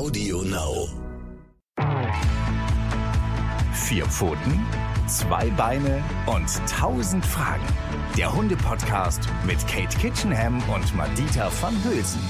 Audio Now. Vier Pfoten, zwei Beine und tausend Fragen. Der Hunde-Podcast mit Kate Kitchenham und Madita van Hülsen.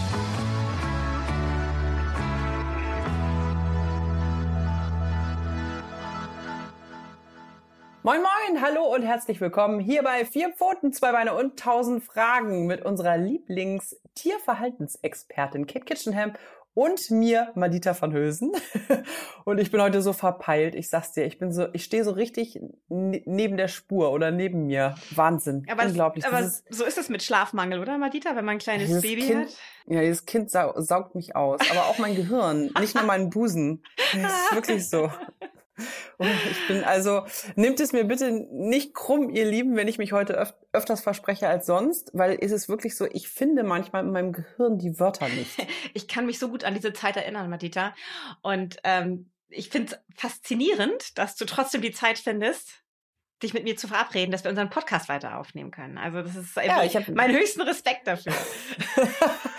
Moin Moin, hallo und herzlich willkommen hier bei Vier Pfoten, zwei Beine und tausend Fragen mit unserer Lieblings-Tierverhaltensexpertin Kate Kitchenham und mir, Madita van Hülsen. Und ich bin heute so verpeilt. Ich sag's dir, ich bin so, ich stehe so richtig neben der Spur oder neben mir. Wahnsinn. Aber Unglaublich. Das, aber ist, so ist es mit Schlafmangel, oder, Madita, wenn man ein kleines Baby kind, hat? Ja, dieses Kind sau saugt mich aus. Aber auch mein Gehirn, nicht nur meinen Busen. Das ist wirklich so. Und ich bin also, nimmt es mir bitte nicht krumm, ihr Lieben, wenn ich mich heute öf öfters verspreche als sonst, weil ist es wirklich so, ich finde manchmal in meinem Gehirn die Wörter nicht. Ich kann mich so gut an diese Zeit erinnern, Matita. Und ähm, ich finde es faszinierend, dass du trotzdem die Zeit findest, dich mit mir zu verabreden, dass wir unseren Podcast weiter aufnehmen können. Also das ist ja, ich hab, mein höchsten Respekt dafür.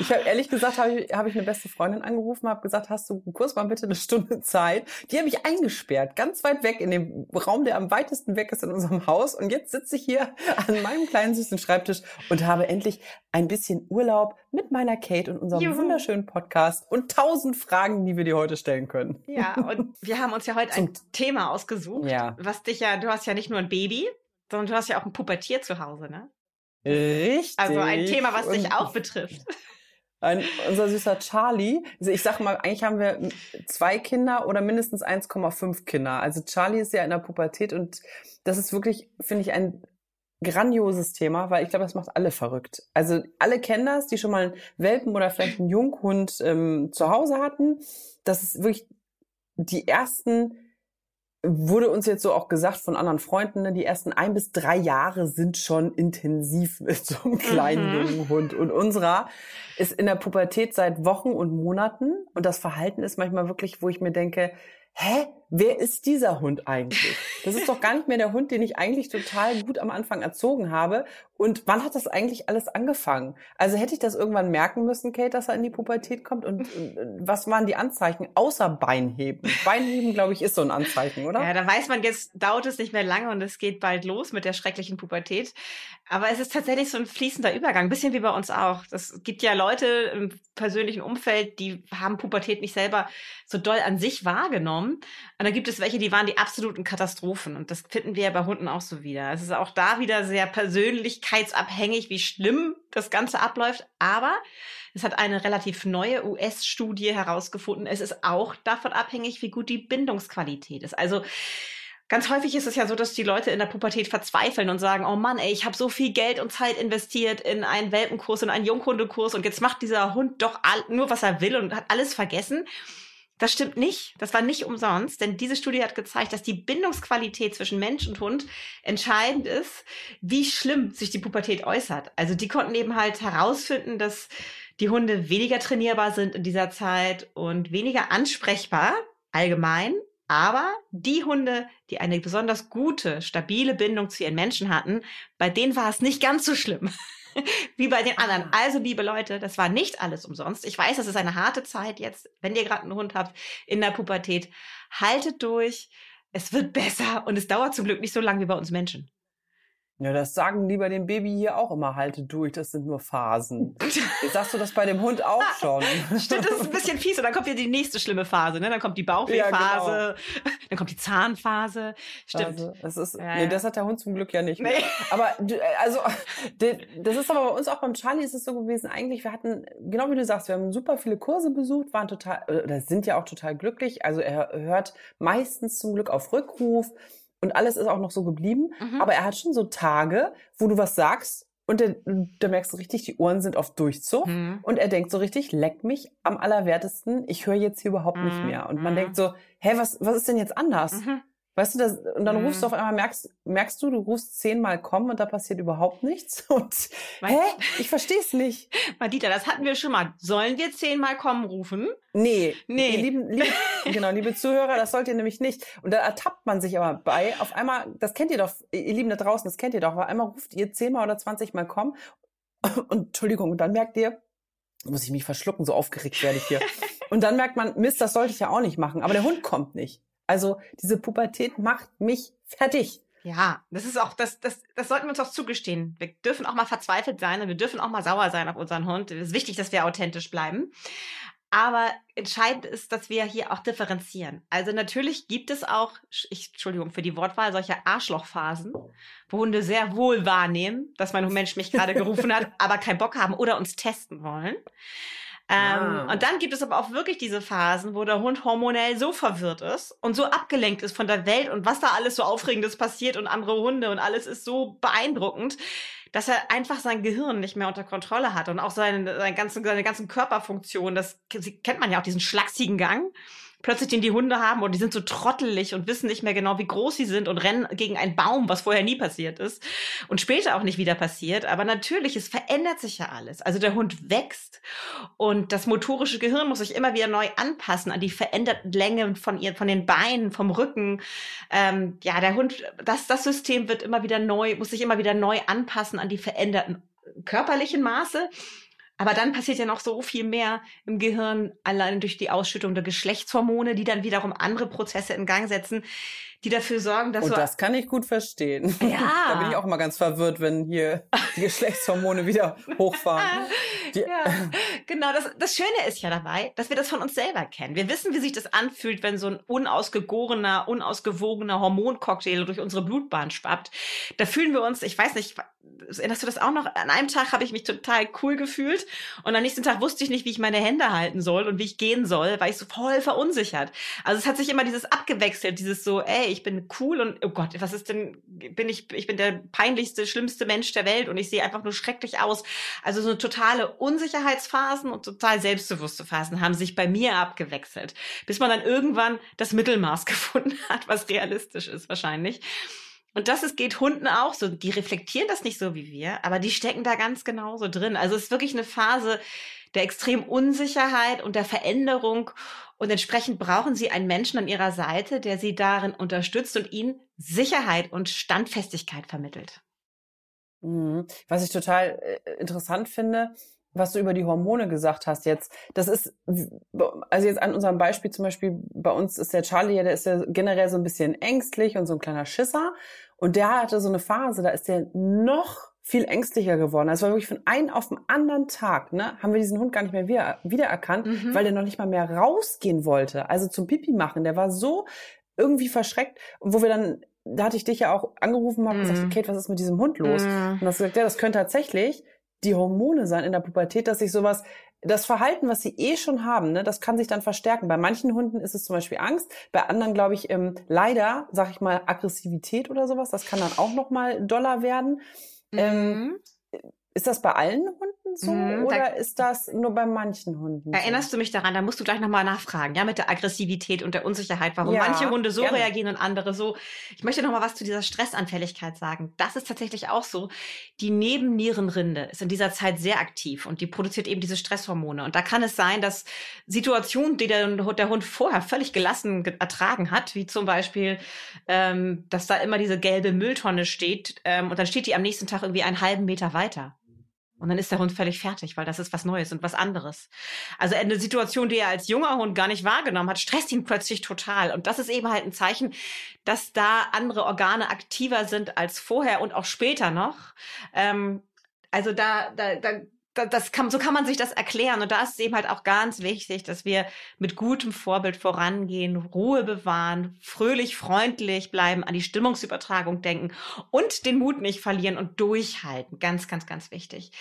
ich habe ehrlich gesagt, habe ich, hab ich eine beste Freundin angerufen, habe gesagt, hast du kurz mal bitte eine Stunde Zeit? Die habe ich eingesperrt, ganz weit weg in dem Raum, der am weitesten weg ist in unserem Haus. Und jetzt sitze ich hier an meinem kleinen süßen Schreibtisch und habe endlich ein bisschen Urlaub mit meiner Kate und unserem Juhu. wunderschönen Podcast und tausend Fragen, die wir dir heute stellen können. Ja, und wir haben uns ja heute ein Thema ausgesucht, ja. was dich ja, du hast ja nicht nur ein Baby, sondern du hast ja auch ein Pubertier zu Hause, ne? Richtig. Also ein Thema, was dich auch betrifft. Ein, unser süßer Charlie, also ich sag mal, eigentlich haben wir zwei Kinder oder mindestens 1,5 Kinder. Also Charlie ist ja in der Pubertät und das ist wirklich, finde ich, ein grandioses Thema, weil ich glaube, das macht alle verrückt. Also alle kennen das, die schon mal einen Welpen oder vielleicht einen Junghund ähm, zu Hause hatten. Das ist wirklich die ersten, wurde uns jetzt so auch gesagt von anderen Freunden, ne, die ersten ein bis drei Jahre sind schon intensiv mit so einem kleinen mhm. jungen Hund. Und unserer ist in der Pubertät seit Wochen und Monaten. Und das Verhalten ist manchmal wirklich, wo ich mir denke, hä, wer ist dieser Hund eigentlich? Das ist doch gar nicht mehr der Hund, den ich eigentlich total gut am Anfang erzogen habe. Und wann hat das eigentlich alles angefangen? Also hätte ich das irgendwann merken müssen, Kate, dass er in die Pubertät kommt? Und was waren die Anzeichen außer Beinheben? Beinheben, glaube ich, ist so ein Anzeichen, oder? Ja, da weiß man, jetzt dauert es nicht mehr lange und es geht bald los mit der schrecklichen Pubertät. Aber es ist tatsächlich so ein fließender Übergang, ein bisschen wie bei uns auch. Es gibt ja Leute im persönlichen Umfeld, die haben Pubertät nicht selber so doll an sich wahrgenommen. Und dann gibt es welche, die waren die absoluten Katastrophen. Und das finden wir ja bei Hunden auch so wieder. Es ist auch da wieder sehr persönlichkeitsabhängig, wie schlimm das Ganze abläuft. Aber es hat eine relativ neue US-Studie herausgefunden. Es ist auch davon abhängig, wie gut die Bindungsqualität ist. Also Ganz häufig ist es ja so, dass die Leute in der Pubertät verzweifeln und sagen, oh Mann, ey, ich habe so viel Geld und Zeit investiert in einen Welpenkurs, in einen Junghundekurs und jetzt macht dieser Hund doch nur, was er will und hat alles vergessen. Das stimmt nicht. Das war nicht umsonst, denn diese Studie hat gezeigt, dass die Bindungsqualität zwischen Mensch und Hund entscheidend ist, wie schlimm sich die Pubertät äußert. Also die konnten eben halt herausfinden, dass die Hunde weniger trainierbar sind in dieser Zeit und weniger ansprechbar allgemein. Aber die Hunde, die eine besonders gute, stabile Bindung zu ihren Menschen hatten, bei denen war es nicht ganz so schlimm. wie bei den anderen. Also, liebe Leute, das war nicht alles umsonst. Ich weiß, das ist eine harte Zeit jetzt, wenn ihr gerade einen Hund habt in der Pubertät. Haltet durch. Es wird besser und es dauert zum Glück nicht so lange wie bei uns Menschen. Ja, das sagen die bei dem Baby hier auch immer, halte durch, das sind nur Phasen. Jetzt sagst du das bei dem Hund auch schon. Stimmt, das ist ein bisschen fies. Und dann kommt ja die nächste schlimme Phase, ne? Dann kommt die Bauchwehphase, ja, genau. dann kommt die Zahnphase. Stimmt. Also, das ist, ja, nee, das hat der Hund zum Glück ja nicht. Nee. Aber, also, das ist aber bei uns auch beim Charlie ist es so gewesen, eigentlich, wir hatten, genau wie du sagst, wir haben super viele Kurse besucht, waren total, oder sind ja auch total glücklich. Also er hört meistens zum Glück auf Rückruf und alles ist auch noch so geblieben. Mhm. Aber er hat schon so Tage, wo du was sagst und da merkst du richtig, die Ohren sind auf Durchzug mhm. und er denkt so richtig, leck mich am allerwertesten, ich höre jetzt hier überhaupt mhm. nicht mehr. Und man mhm. denkt so, hä, was, was ist denn jetzt anders? Mhm. Weißt du, das, und dann mhm. rufst du auf einmal, merkst, merkst du, du rufst zehnmal kommen und da passiert überhaupt nichts. Und weißt, hä? Ich verstehe es nicht. Madita, das hatten wir schon mal. Sollen wir zehnmal kommen rufen? Nee. Nee. Lieben, liebe, genau, liebe Zuhörer, das sollt ihr nämlich nicht. Und da ertappt man sich aber bei, auf einmal, das kennt ihr doch, ihr Lieben da draußen, das kennt ihr doch, auf einmal ruft ihr zehnmal oder zwanzigmal kommen und Entschuldigung, und dann merkt ihr, muss ich mich verschlucken, so aufgeregt werde ich hier. Und dann merkt man, Mist, das sollte ich ja auch nicht machen. Aber der Hund kommt nicht. Also diese Pubertät macht mich fertig. Ja, das ist auch, das, das, das sollten wir uns auch zugestehen. Wir dürfen auch mal verzweifelt sein und wir dürfen auch mal sauer sein auf unseren Hund. Es ist wichtig, dass wir authentisch bleiben. Aber entscheidend ist, dass wir hier auch differenzieren. Also natürlich gibt es auch, ich, Entschuldigung für die Wortwahl, solche Arschlochphasen, wo Hunde sehr wohl wahrnehmen, dass mein Mensch mich gerade gerufen hat, aber keinen Bock haben oder uns testen wollen. Ähm, ah. Und dann gibt es aber auch wirklich diese Phasen, wo der Hund hormonell so verwirrt ist und so abgelenkt ist von der Welt und was da alles so Aufregendes passiert und andere Hunde und alles ist so beeindruckend, dass er einfach sein Gehirn nicht mehr unter Kontrolle hat und auch seine, seine, ganzen, seine ganzen Körperfunktionen. Das kennt man ja auch, diesen schlachsigen Gang plötzlich den die Hunde haben und die sind so trottelig und wissen nicht mehr genau, wie groß sie sind und rennen gegen einen Baum, was vorher nie passiert ist und später auch nicht wieder passiert. Aber natürlich, es verändert sich ja alles. Also der Hund wächst und das motorische Gehirn muss sich immer wieder neu anpassen an die veränderten Längen von ihr, von den Beinen, vom Rücken. Ähm, ja, der Hund, das, das System wird immer wieder neu, muss sich immer wieder neu anpassen an die veränderten körperlichen Maße aber dann passiert ja noch so viel mehr im Gehirn, allein durch die Ausschüttung der Geschlechtshormone, die dann wiederum andere Prozesse in Gang setzen, die dafür sorgen, dass Und so das kann ich gut verstehen. Ja. da bin ich auch immer ganz verwirrt, wenn hier die Geschlechtshormone wieder hochfahren. Die ja, genau. Das, das Schöne ist ja dabei, dass wir das von uns selber kennen. Wir wissen, wie sich das anfühlt, wenn so ein unausgegorener, unausgewogener Hormoncocktail durch unsere Blutbahn schwappt. Da fühlen wir uns, ich weiß nicht, erinnerst du das auch noch? An einem Tag habe ich mich total cool gefühlt und am nächsten Tag wusste ich nicht, wie ich meine Hände halten soll und wie ich gehen soll, weil ich so voll verunsichert. Also es hat sich immer dieses abgewechselt, dieses so, ey, ich bin cool und oh Gott, was ist denn, bin ich, ich bin der peinlichste, schlimmste Mensch der Welt und ich sehe einfach nur schrecklich aus. Also so eine totale Unsicherheitsphasen und total selbstbewusste Phasen haben sich bei mir abgewechselt, bis man dann irgendwann das Mittelmaß gefunden hat, was realistisch ist wahrscheinlich. Und das ist, geht Hunden auch so. Die reflektieren das nicht so wie wir, aber die stecken da ganz genauso drin. Also es ist wirklich eine Phase der extremen Unsicherheit und der Veränderung. Und entsprechend brauchen sie einen Menschen an ihrer Seite, der sie darin unterstützt und ihnen Sicherheit und Standfestigkeit vermittelt. Mhm. Was ich total äh, interessant finde, was du über die Hormone gesagt hast jetzt, das ist, also jetzt an unserem Beispiel zum Beispiel, bei uns ist der Charlie, der ist ja generell so ein bisschen ängstlich und so ein kleiner Schisser. Und der hatte so eine Phase, da ist der noch viel ängstlicher geworden. Also wirklich von einem auf den anderen Tag, ne, haben wir diesen Hund gar nicht mehr wieder, wiedererkannt, mhm. weil der noch nicht mal mehr rausgehen wollte. Also zum Pipi machen. Der war so irgendwie verschreckt, wo wir dann, da hatte ich dich ja auch angerufen und mhm. gesagt, Kate, was ist mit diesem Hund los? Mhm. Und hast gesagt, ja, das könnte tatsächlich die Hormone sein in der Pubertät, dass sich sowas das Verhalten, was sie eh schon haben, ne, das kann sich dann verstärken. Bei manchen Hunden ist es zum Beispiel Angst, bei anderen glaube ich ähm, leider, sag ich mal, Aggressivität oder sowas. Das kann dann auch noch mal doller werden. Ähm, mhm. Ähm, ist das bei allen Hunden? So mhm, oder da, ist das nur bei manchen Hunden? Erinnerst so? du mich daran? Da musst du gleich nochmal nachfragen, ja, mit der Aggressivität und der Unsicherheit, warum ja, manche Hunde so gerne. reagieren und andere so. Ich möchte nochmal was zu dieser Stressanfälligkeit sagen. Das ist tatsächlich auch so. Die Nebennierenrinde ist in dieser Zeit sehr aktiv und die produziert eben diese Stresshormone. Und da kann es sein, dass Situationen, die der, der Hund vorher völlig gelassen ertragen hat, wie zum Beispiel, ähm, dass da immer diese gelbe Mülltonne steht ähm, und dann steht die am nächsten Tag irgendwie einen halben Meter weiter. Und dann ist der Hund völlig fertig, weil das ist was Neues und was anderes. Also eine Situation, die er als junger Hund gar nicht wahrgenommen hat, stresst ihn plötzlich total. Und das ist eben halt ein Zeichen, dass da andere Organe aktiver sind als vorher und auch später noch. Ähm, also da, da, da das kann, so kann man sich das erklären. Und da ist es eben halt auch ganz wichtig, dass wir mit gutem Vorbild vorangehen, Ruhe bewahren, fröhlich, freundlich bleiben, an die Stimmungsübertragung denken und den Mut nicht verlieren und durchhalten. Ganz, ganz, ganz wichtig.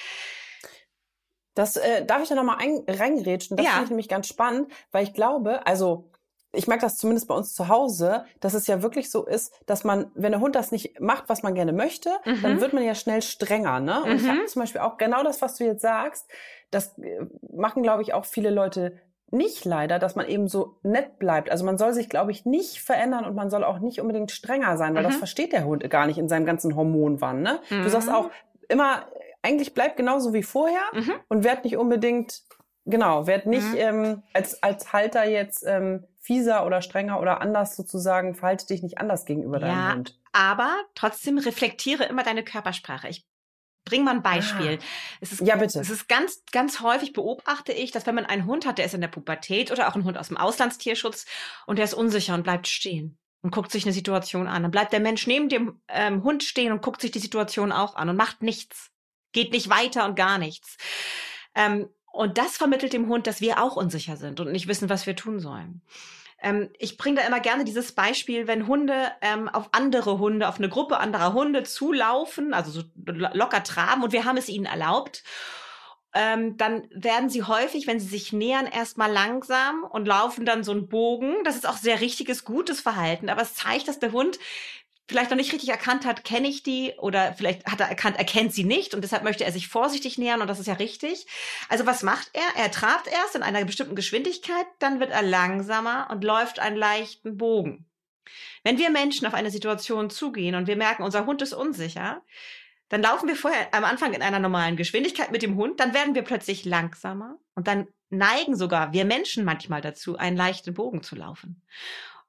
Das äh, darf ich da nochmal reingerätschen. Das ja. finde ich nämlich ganz spannend, weil ich glaube, also ich merke das zumindest bei uns zu Hause, dass es ja wirklich so ist, dass man, wenn der Hund das nicht macht, was man gerne möchte, mhm. dann wird man ja schnell strenger. Ne? Und mhm. ich habe zum Beispiel auch genau das, was du jetzt sagst, das äh, machen, glaube ich, auch viele Leute nicht leider, dass man eben so nett bleibt. Also man soll sich, glaube ich, nicht verändern und man soll auch nicht unbedingt strenger sein, weil mhm. das versteht der Hund gar nicht in seinem ganzen Hormonwahn. Ne? Du sagst mhm. auch immer, eigentlich bleib genauso wie vorher mhm. und werd nicht unbedingt, genau, werd nicht mhm. ähm, als, als Halter jetzt ähm, fieser oder strenger oder anders sozusagen, verhalte dich nicht anders gegenüber deinem ja, Hund. Aber trotzdem reflektiere immer deine Körpersprache. Ich bring mal ein Beispiel. Ah. Es ist, ja, bitte. Es ist ganz, ganz häufig beobachte ich, dass wenn man einen Hund hat, der ist in der Pubertät oder auch ein Hund aus dem Auslandstierschutz und der ist unsicher und bleibt stehen und guckt sich eine Situation an. Dann bleibt der Mensch neben dem ähm, Hund stehen und guckt sich die Situation auch an und macht nichts. Geht nicht weiter und gar nichts. Ähm, und das vermittelt dem Hund, dass wir auch unsicher sind und nicht wissen, was wir tun sollen. Ähm, ich bringe da immer gerne dieses Beispiel, wenn Hunde ähm, auf andere Hunde, auf eine Gruppe anderer Hunde zulaufen, also so locker traben und wir haben es ihnen erlaubt. Ähm, dann werden sie häufig, wenn sie sich nähern, erstmal langsam und laufen dann so einen Bogen. Das ist auch sehr richtiges, gutes Verhalten, aber es zeigt, dass der Hund vielleicht noch nicht richtig erkannt hat, kenne ich die oder vielleicht hat er erkannt, er kennt sie nicht und deshalb möchte er sich vorsichtig nähern und das ist ja richtig. Also was macht er? Er trabt erst in einer bestimmten Geschwindigkeit, dann wird er langsamer und läuft einen leichten Bogen. Wenn wir Menschen auf eine Situation zugehen und wir merken, unser Hund ist unsicher, dann laufen wir vorher am Anfang in einer normalen Geschwindigkeit mit dem Hund, dann werden wir plötzlich langsamer und dann neigen sogar wir Menschen manchmal dazu, einen leichten Bogen zu laufen.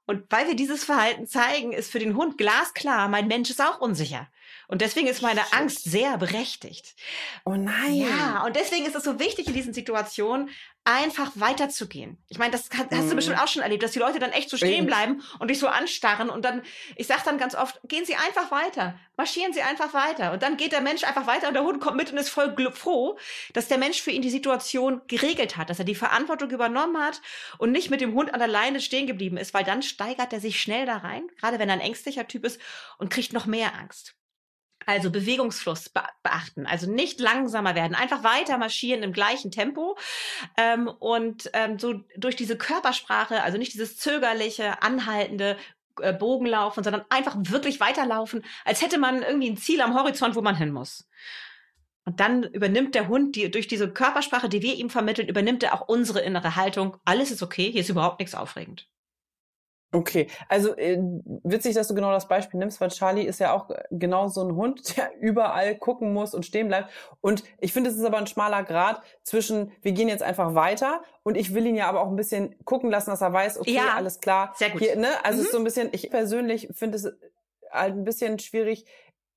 Und weil wir dieses Verhalten zeigen, ist für den Hund glasklar, mein Mensch ist auch unsicher. Und deswegen ist meine Angst sehr berechtigt. Oh nein. Ja, und deswegen ist es so wichtig in diesen Situationen, einfach weiterzugehen. Ich meine, das hast, mhm. du bestimmt auch schon erlebt, dass die Leute dann echt so stehen bleiben und dich so anstarren und dann, ich sag dann ganz oft, gehen Sie einfach weiter, marschieren Sie einfach weiter und dann geht der Mensch einfach weiter und der Hund kommt mit und ist voll froh, dass der Mensch für ihn die Situation geregelt hat, dass er die Verantwortung übernommen hat und nicht mit dem Hund an der Leine stehen geblieben ist, weil dann steigert er sich schnell da rein, gerade wenn er ein ängstlicher Typ ist und kriegt noch mehr Angst. Also Bewegungsfluss beachten, also nicht langsamer werden, einfach weiter marschieren im gleichen Tempo ähm, und ähm, so durch diese Körpersprache, also nicht dieses zögerliche, anhaltende äh, Bogenlaufen, sondern einfach wirklich weiterlaufen, als hätte man irgendwie ein Ziel am Horizont, wo man hin muss. Und dann übernimmt der Hund die, durch diese Körpersprache, die wir ihm vermitteln, übernimmt er auch unsere innere Haltung. Alles ist okay, hier ist überhaupt nichts aufregend. Okay, also äh, witzig, dass du genau das Beispiel nimmst, weil Charlie ist ja auch äh, genau so ein Hund, der überall gucken muss und stehen bleibt. Und ich finde, es ist aber ein schmaler Grad zwischen, wir gehen jetzt einfach weiter und ich will ihn ja aber auch ein bisschen gucken lassen, dass er weiß, okay, ja, alles klar. Sehr gut. Hier, ne? Also mhm. es ist so ein bisschen, ich persönlich finde es halt ein bisschen schwierig,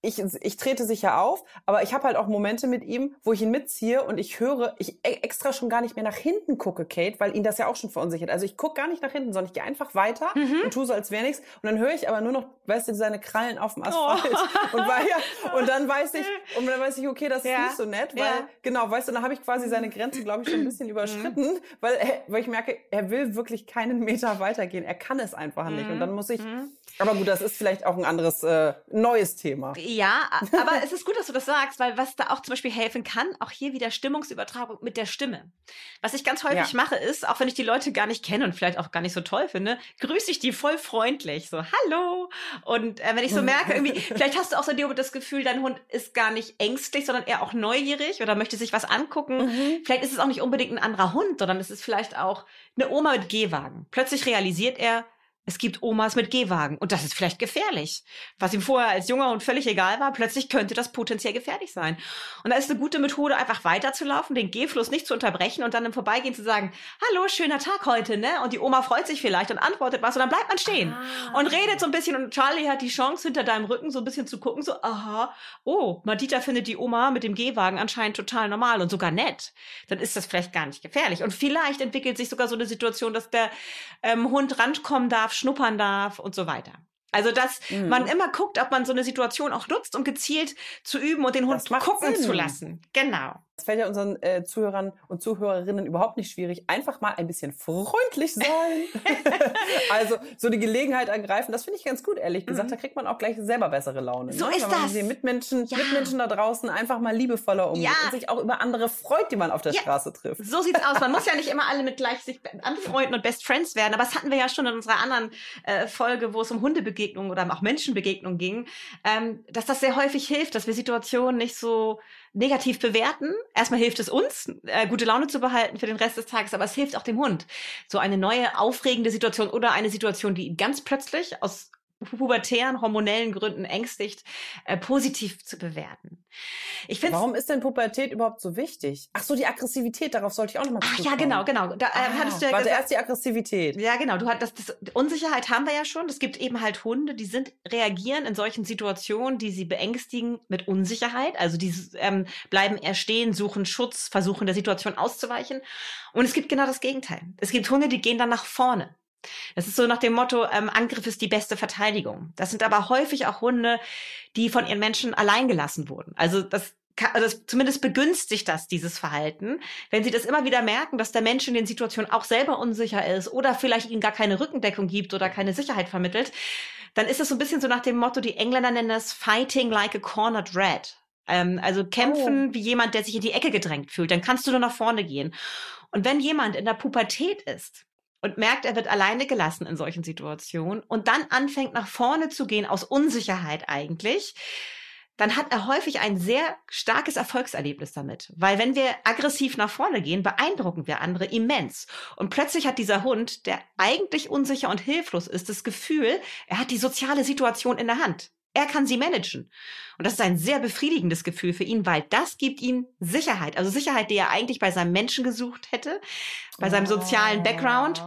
ich, ich trete sicher auf, aber ich habe halt auch Momente mit ihm, wo ich ihn mitziehe und ich höre, ich e, extra schon gar nicht mehr nach hinten gucke, Kate, weil ihn das ja auch schon verunsichert. Also ich gucke gar nicht nach hinten, sondern ich gehe einfach weiter mhm. und tue so, als wäre nichts. Und dann höre ich aber nur noch, weißt du, seine Krallen auf dem Asphalt. Oh. Und, ja, und dann weiß ich, und dann weiß ich, okay, das ja. ist nicht so nett, weil, ja. genau, weißt du, dann habe ich quasi seine Grenze, glaube ich, schon ein bisschen mhm. überschritten, weil, weil ich merke, er will wirklich keinen Meter weitergehen. Er kann es einfach nicht. Und dann muss ich, mhm. Aber gut, das ist vielleicht auch ein anderes, äh, neues Thema. Ja, aber es ist gut, dass du das sagst, weil was da auch zum Beispiel helfen kann, auch hier wieder Stimmungsübertragung mit der Stimme. Was ich ganz häufig ja. mache, ist, auch wenn ich die Leute gar nicht kenne und vielleicht auch gar nicht so toll finde, grüße ich die voll freundlich. So, hallo. Und äh, wenn ich so merke, irgendwie, vielleicht hast du auch so das Gefühl, dein Hund ist gar nicht ängstlich, sondern eher auch neugierig oder möchte sich was angucken. Mhm. Vielleicht ist es auch nicht unbedingt ein anderer Hund, sondern es ist vielleicht auch eine Oma mit Gehwagen. Plötzlich realisiert er, es gibt Omas mit Gehwagen und das ist vielleicht gefährlich. Was ihm vorher als junger und völlig egal war, plötzlich könnte das potenziell gefährlich sein. Und da ist eine gute Methode, einfach weiterzulaufen, den Gehfluss nicht zu unterbrechen und dann im Vorbeigehen zu sagen, hallo, schöner Tag heute, ne? Und die Oma freut sich vielleicht und antwortet was und dann bleibt man stehen ah. und redet so ein bisschen und Charlie hat die Chance, hinter deinem Rücken so ein bisschen zu gucken, so, aha, oh, Madita findet die Oma mit dem Gehwagen anscheinend total normal und sogar nett. Dann ist das vielleicht gar nicht gefährlich. Und vielleicht entwickelt sich sogar so eine Situation, dass der ähm, Hund rankommen darf, darf, schnuppern darf und so weiter. Also, dass mhm. man immer guckt, ob man so eine Situation auch nutzt, um gezielt zu üben und den Hund gucken Sinn. zu lassen. Genau. Es fällt ja unseren äh, Zuhörern und Zuhörerinnen überhaupt nicht schwierig, einfach mal ein bisschen freundlich sein. also so die Gelegenheit ergreifen, das finde ich ganz gut, ehrlich gesagt. Mhm. Da kriegt man auch gleich selber bessere Laune. So ne? ist Wenn man das. Die Mitmenschen, ja. Mitmenschen da draußen einfach mal liebevoller umgeht ja. und sich auch über andere freut, die man auf der ja. Straße trifft. So sieht's aus. Man muss ja nicht immer alle mit gleich sich anfreunden und Best Friends werden. Aber das hatten wir ja schon in unserer anderen äh, Folge, wo es um Hundebegegnungen oder auch Menschenbegegnungen ging, ähm, dass das sehr häufig hilft, dass wir Situationen nicht so negativ bewerten. Erstmal hilft es uns, äh, gute Laune zu behalten für den Rest des Tages, aber es hilft auch dem Hund. So eine neue, aufregende Situation oder eine Situation, die ihn ganz plötzlich aus pubertären hormonellen Gründen ängstigt, äh, positiv zu bewerten. Ich finde. Warum ist denn Pubertät überhaupt so wichtig? Ach so, die Aggressivität, darauf sollte ich auch nochmal Ach ja, genau, genau. Da, äh, ah, hattest du ja warte, gesagt, erst die Aggressivität. Ja, genau. Du hattest das, das, Unsicherheit haben wir ja schon. Es gibt eben halt Hunde, die sind reagieren in solchen Situationen, die sie beängstigen mit Unsicherheit. Also die ähm, bleiben eher stehen, suchen Schutz, versuchen der Situation auszuweichen. Und es gibt genau das Gegenteil. Es gibt Hunde, die gehen dann nach vorne. Das ist so nach dem Motto, ähm, Angriff ist die beste Verteidigung. Das sind aber häufig auch Hunde, die von ihren Menschen allein gelassen wurden. Also das also zumindest begünstigt das dieses Verhalten, wenn sie das immer wieder merken, dass der Mensch in den Situationen auch selber unsicher ist oder vielleicht ihnen gar keine Rückendeckung gibt oder keine Sicherheit vermittelt, dann ist es so ein bisschen so nach dem Motto, die Engländer nennen das Fighting like a cornered rat. Ähm, also kämpfen oh. wie jemand, der sich in die Ecke gedrängt fühlt. Dann kannst du nur nach vorne gehen. Und wenn jemand in der Pubertät ist, und merkt, er wird alleine gelassen in solchen Situationen und dann anfängt nach vorne zu gehen aus Unsicherheit eigentlich, dann hat er häufig ein sehr starkes Erfolgserlebnis damit. Weil wenn wir aggressiv nach vorne gehen, beeindrucken wir andere immens. Und plötzlich hat dieser Hund, der eigentlich unsicher und hilflos ist, das Gefühl, er hat die soziale Situation in der Hand. Er kann sie managen. Und das ist ein sehr befriedigendes Gefühl für ihn, weil das gibt ihm Sicherheit. Also Sicherheit, die er eigentlich bei seinem Menschen gesucht hätte, bei seinem sozialen Background.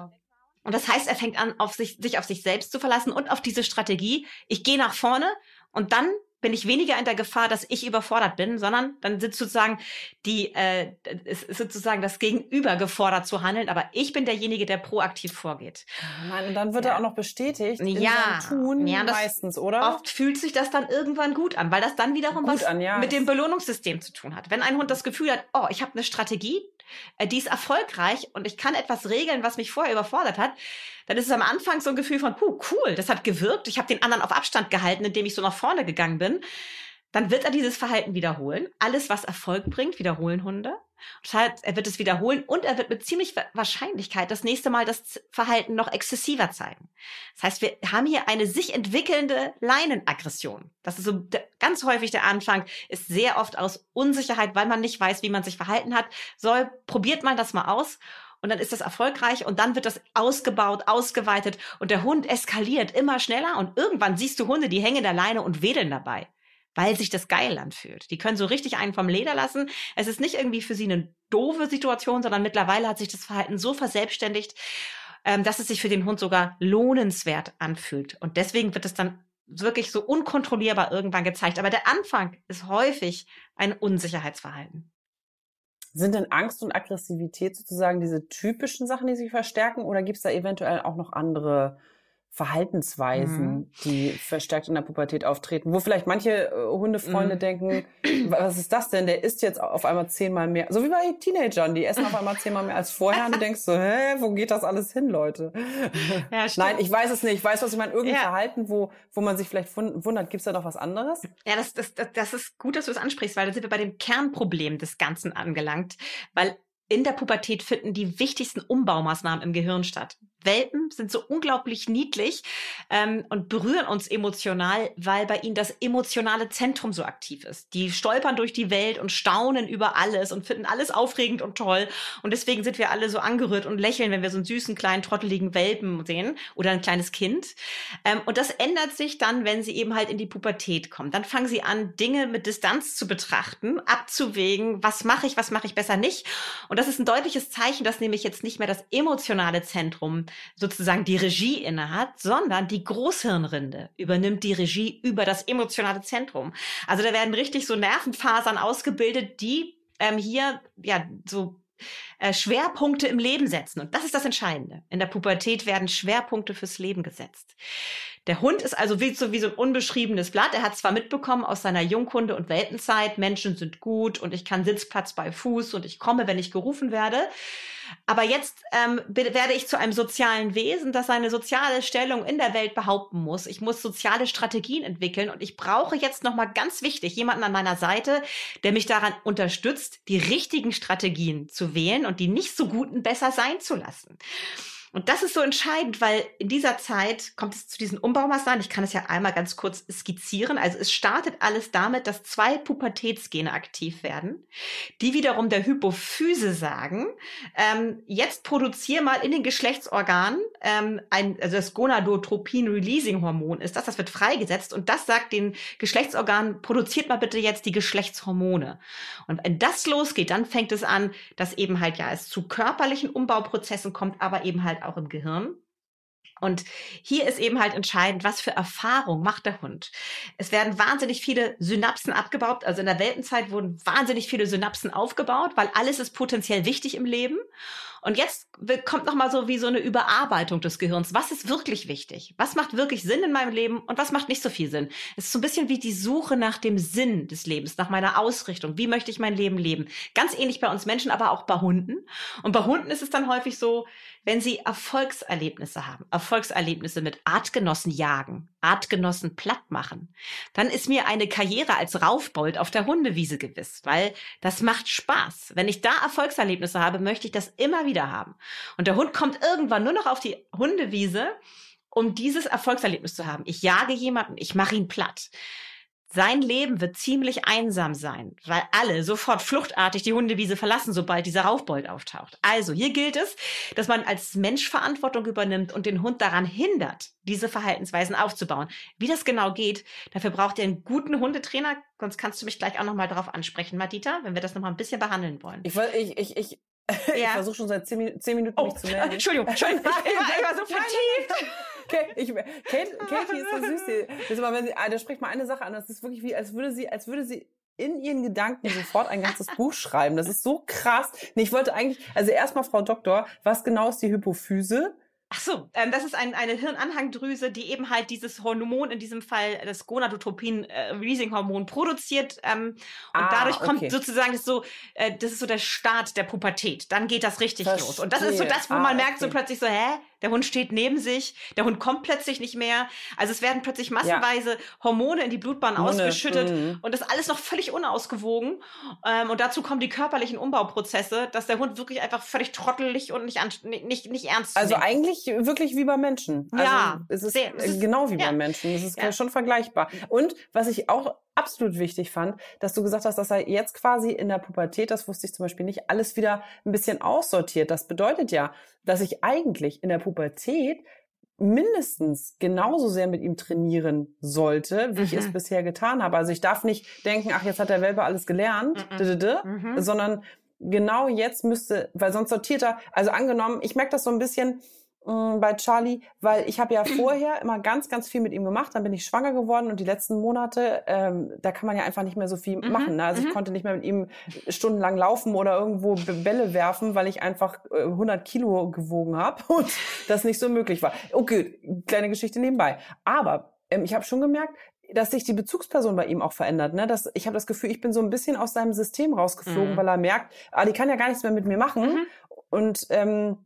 Und das heißt, er fängt an, auf sich, sich auf sich selbst zu verlassen und auf diese Strategie. Ich gehe nach vorne und dann bin ich weniger in der Gefahr, dass ich überfordert bin, sondern dann sind sozusagen die, äh, ist sozusagen das Gegenüber gefordert zu handeln, aber ich bin derjenige, der proaktiv vorgeht. Nein, und dann wird ja. er auch noch bestätigt in ja. Tun ja, meistens, oder? Oft fühlt sich das dann irgendwann gut an, weil das dann wiederum gut was an, ja. mit dem Belohnungssystem zu tun hat. Wenn ein Hund das Gefühl hat, oh, ich habe eine Strategie, die ist erfolgreich und ich kann etwas regeln, was mich vorher überfordert hat, dann ist es am Anfang so ein Gefühl von, puh, cool, das hat gewirkt, ich habe den anderen auf Abstand gehalten, indem ich so nach vorne gegangen bin. Dann wird er dieses Verhalten wiederholen. Alles, was Erfolg bringt, wiederholen Hunde. Das heißt, er wird es wiederholen und er wird mit ziemlich Wahrscheinlichkeit das nächste Mal das Verhalten noch exzessiver zeigen. Das heißt, wir haben hier eine sich entwickelnde Leinenaggression. Das ist so ganz häufig der Anfang, ist sehr oft aus Unsicherheit, weil man nicht weiß, wie man sich verhalten hat. Soll, probiert man das mal aus und dann ist das erfolgreich und dann wird das ausgebaut, ausgeweitet und der Hund eskaliert immer schneller und irgendwann siehst du Hunde, die hängen in der Leine und wedeln dabei weil sich das geil anfühlt. Die können so richtig einen vom Leder lassen. Es ist nicht irgendwie für sie eine doofe Situation, sondern mittlerweile hat sich das Verhalten so verselbstständigt, ähm, dass es sich für den Hund sogar lohnenswert anfühlt. Und deswegen wird es dann wirklich so unkontrollierbar irgendwann gezeigt. Aber der Anfang ist häufig ein Unsicherheitsverhalten. Sind denn Angst und Aggressivität sozusagen diese typischen Sachen, die sich verstärken, oder gibt es da eventuell auch noch andere Verhaltensweisen, mhm. die verstärkt in der Pubertät auftreten, wo vielleicht manche äh, Hundefreunde mhm. denken, was ist das denn? Der isst jetzt auf einmal zehnmal mehr. So wie bei Teenagern, die essen auf einmal zehnmal mehr als vorher und du denkst so, hä, wo geht das alles hin, Leute? Ja, Nein, ich weiß es nicht. Ich weiß, was ich meine. Irgendein ja. Verhalten, wo, wo man sich vielleicht wundert, gibt's da noch was anderes? Ja, das, das, das, das ist gut, dass du es ansprichst, weil da sind wir bei dem Kernproblem des Ganzen angelangt. Weil in der Pubertät finden die wichtigsten Umbaumaßnahmen im Gehirn statt. Welpen sind so unglaublich niedlich ähm, und berühren uns emotional, weil bei ihnen das emotionale Zentrum so aktiv ist. Die stolpern durch die Welt und staunen über alles und finden alles aufregend und toll. Und deswegen sind wir alle so angerührt und lächeln, wenn wir so einen süßen, kleinen, trotteligen Welpen sehen oder ein kleines Kind. Ähm, und das ändert sich dann, wenn sie eben halt in die Pubertät kommen. Dann fangen sie an, Dinge mit Distanz zu betrachten, abzuwägen, was mache ich, was mache ich besser nicht. Und das ist ein deutliches Zeichen, dass nämlich jetzt nicht mehr das emotionale Zentrum sozusagen die Regie innehat, sondern die Großhirnrinde übernimmt die Regie über das emotionale Zentrum. Also da werden richtig so Nervenfasern ausgebildet, die ähm, hier ja so äh, Schwerpunkte im Leben setzen. Und das ist das Entscheidende. In der Pubertät werden Schwerpunkte fürs Leben gesetzt. Der Hund ist also wie so, wie so ein unbeschriebenes Blatt. Er hat zwar mitbekommen aus seiner Junghunde- und Weltenzeit, Menschen sind gut und ich kann Sitzplatz bei Fuß und ich komme, wenn ich gerufen werde. Aber jetzt ähm, werde ich zu einem sozialen Wesen, das seine soziale Stellung in der Welt behaupten muss. Ich muss soziale Strategien entwickeln und ich brauche jetzt nochmal ganz wichtig jemanden an meiner Seite, der mich daran unterstützt, die richtigen Strategien zu wählen und die nicht so guten besser sein zu lassen. Und das ist so entscheidend, weil in dieser Zeit kommt es zu diesen Umbaumaßnahmen. Ich kann es ja einmal ganz kurz skizzieren. Also es startet alles damit, dass zwei Pubertätsgene aktiv werden, die wiederum der Hypophyse sagen, ähm, jetzt produziere mal in den Geschlechtsorganen ähm, ein, also das Gonadotropin-Releasing-Hormon ist das, das wird freigesetzt und das sagt den Geschlechtsorganen, produziert mal bitte jetzt die Geschlechtshormone. Und wenn das losgeht, dann fängt es an, dass eben halt ja es zu körperlichen Umbauprozessen kommt, aber eben halt auch im Gehirn. Und hier ist eben halt entscheidend, was für Erfahrung macht der Hund. Es werden wahnsinnig viele Synapsen abgebaut. Also in der Weltenzeit wurden wahnsinnig viele Synapsen aufgebaut, weil alles ist potenziell wichtig im Leben. Und jetzt kommt noch mal so wie so eine Überarbeitung des Gehirns. Was ist wirklich wichtig? Was macht wirklich Sinn in meinem Leben und was macht nicht so viel Sinn? Es ist so ein bisschen wie die Suche nach dem Sinn des Lebens, nach meiner Ausrichtung. Wie möchte ich mein Leben leben? Ganz ähnlich bei uns Menschen, aber auch bei Hunden. Und bei Hunden ist es dann häufig so, wenn sie Erfolgserlebnisse haben, Erfolgserlebnisse mit Artgenossen jagen, Artgenossen platt machen, dann ist mir eine Karriere als Raufbold auf der Hundewiese gewiss, weil das macht Spaß. Wenn ich da Erfolgserlebnisse habe, möchte ich das immer wieder haben. Und der Hund kommt irgendwann nur noch auf die Hundewiese, um dieses Erfolgserlebnis zu haben. Ich jage jemanden, ich mache ihn platt. Sein Leben wird ziemlich einsam sein, weil alle sofort fluchtartig die Hundewiese verlassen, sobald dieser Raufbold auftaucht. Also hier gilt es, dass man als Mensch Verantwortung übernimmt und den Hund daran hindert, diese Verhaltensweisen aufzubauen. Wie das genau geht, dafür braucht ihr einen guten Hundetrainer. Sonst kannst du mich gleich auch nochmal darauf ansprechen, Madita, wenn wir das nochmal ein bisschen behandeln wollen. Ich, ich, ich, ich, ja. ich versuche schon seit zehn, zehn Minuten oh, mich zu melden. Entschuldigung, Entschuldigung. Ich war, ich war so vertieft. Okay, ich, Kate, Katie ist so süß. Die, das ist immer, wenn sie, ah, da spricht mal eine Sache an. Das ist wirklich wie, als würde sie, als würde sie in ihren Gedanken sofort ein ganzes Buch schreiben. Das ist so krass. Nee, ich wollte eigentlich, also erstmal, Frau Doktor, was genau ist die Hypophyse? Ach so, ähm, das ist ein, eine Hirnanhangdrüse, die eben halt dieses Hormon, in diesem Fall das Gonadotropin-Releasing-Hormon äh, produziert. Ähm, und ah, dadurch kommt okay. sozusagen das so, äh, das ist so der Start der Pubertät. Dann geht das richtig Verstehe. los. Und das ist so das, wo ah, man merkt okay. so plötzlich so, hä? Der Hund steht neben sich, der Hund kommt plötzlich nicht mehr. Also es werden plötzlich massenweise ja. Hormone in die Blutbahn Hormone. ausgeschüttet mhm. und das alles noch völlig unausgewogen. Ähm, und dazu kommen die körperlichen Umbauprozesse, dass der Hund wirklich einfach völlig trottelig und nicht, nicht, nicht, nicht ernst Also eigentlich wirklich wie bei Menschen. Also ja, es ist, sehr, es ist genau wie ja. bei Menschen. Es ist ja. schon vergleichbar. Und was ich auch absolut wichtig fand, dass du gesagt hast, dass er jetzt quasi in der Pubertät, das wusste ich zum Beispiel nicht, alles wieder ein bisschen aussortiert. Das bedeutet ja, dass ich eigentlich in der Pubertät mindestens genauso sehr mit ihm trainieren sollte, wie mhm. ich es mhm. bisher getan habe. Also ich darf nicht denken, ach, jetzt hat der Welpe alles gelernt, mhm. Mhm. sondern genau jetzt müsste, weil sonst sortiert er, also angenommen, ich merke das so ein bisschen, Mm, bei Charlie, weil ich habe ja vorher immer ganz, ganz viel mit ihm gemacht. Dann bin ich schwanger geworden und die letzten Monate, ähm, da kann man ja einfach nicht mehr so viel mhm. machen. Ne? Also mhm. ich konnte nicht mehr mit ihm stundenlang laufen oder irgendwo Bälle werfen, weil ich einfach äh, 100 Kilo gewogen habe und das nicht so möglich war. Okay, kleine Geschichte nebenbei. Aber ähm, ich habe schon gemerkt, dass sich die Bezugsperson bei ihm auch verändert. Ne? Dass, ich habe das Gefühl, ich bin so ein bisschen aus seinem System rausgeflogen, mhm. weil er merkt, ah, die kann ja gar nichts mehr mit mir machen. Mhm. Und ähm,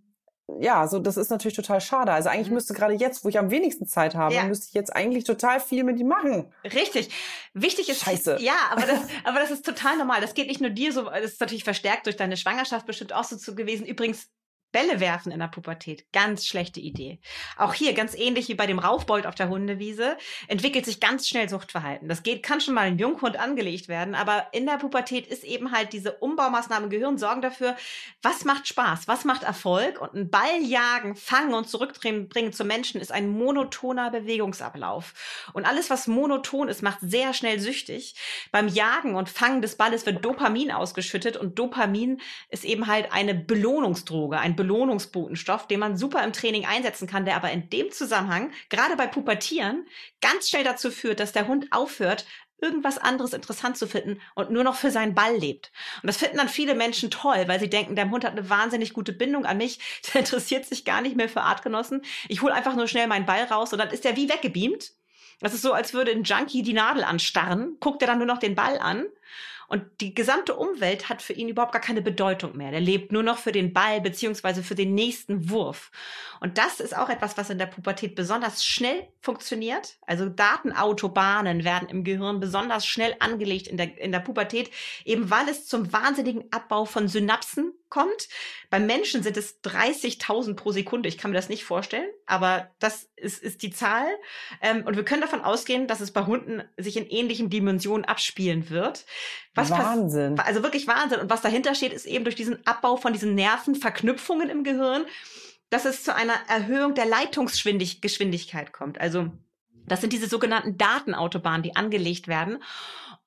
ja, so das ist natürlich total schade. Also eigentlich mhm. müsste gerade jetzt, wo ich am wenigsten Zeit habe, ja. müsste ich jetzt eigentlich total viel mit ihm machen. Richtig. Wichtig ist Scheiße. Ja, aber das, aber das ist total normal. Das geht nicht nur dir so, das ist natürlich verstärkt durch deine Schwangerschaft bestimmt auch so gewesen. Übrigens Bälle werfen in der Pubertät, ganz schlechte Idee. Auch hier, ganz ähnlich wie bei dem Raufbold auf der Hundewiese, entwickelt sich ganz schnell Suchtverhalten. Das geht, kann schon mal ein Junghund angelegt werden, aber in der Pubertät ist eben halt diese Umbaumaßnahme im Gehirn sorgen dafür, was macht Spaß, was macht Erfolg und ein Ball jagen, fangen und zurückbringen zum Menschen ist ein monotoner Bewegungsablauf. Und alles, was monoton ist, macht sehr schnell süchtig. Beim Jagen und Fangen des Balles wird Dopamin ausgeschüttet und Dopamin ist eben halt eine Belohnungsdroge, ein Belohnungsbotenstoff, den man super im Training einsetzen kann, der aber in dem Zusammenhang, gerade bei Pubertieren, ganz schnell dazu führt, dass der Hund aufhört, irgendwas anderes interessant zu finden und nur noch für seinen Ball lebt. Und das finden dann viele Menschen toll, weil sie denken, der Hund hat eine wahnsinnig gute Bindung an mich, der interessiert sich gar nicht mehr für Artgenossen. Ich hole einfach nur schnell meinen Ball raus und dann ist er wie weggebeamt. Das ist so, als würde ein Junkie die Nadel anstarren, guckt er dann nur noch den Ball an und die gesamte Umwelt hat für ihn überhaupt gar keine Bedeutung mehr. Der lebt nur noch für den Ball beziehungsweise für den nächsten Wurf. Und das ist auch etwas, was in der Pubertät besonders schnell funktioniert. Also Datenautobahnen werden im Gehirn besonders schnell angelegt in der, in der Pubertät, eben weil es zum wahnsinnigen Abbau von Synapsen kommt. Beim Menschen sind es 30.000 pro Sekunde. Ich kann mir das nicht vorstellen, aber das ist, ist die Zahl. Ähm, und wir können davon ausgehen, dass es bei Hunden sich in ähnlichen Dimensionen abspielen wird. Was Wahnsinn. Also wirklich Wahnsinn. Und was dahinter steht, ist eben durch diesen Abbau von diesen Nervenverknüpfungen im Gehirn, dass es zu einer Erhöhung der Leitungsgeschwindigkeit kommt. Also das sind diese sogenannten Datenautobahnen, die angelegt werden.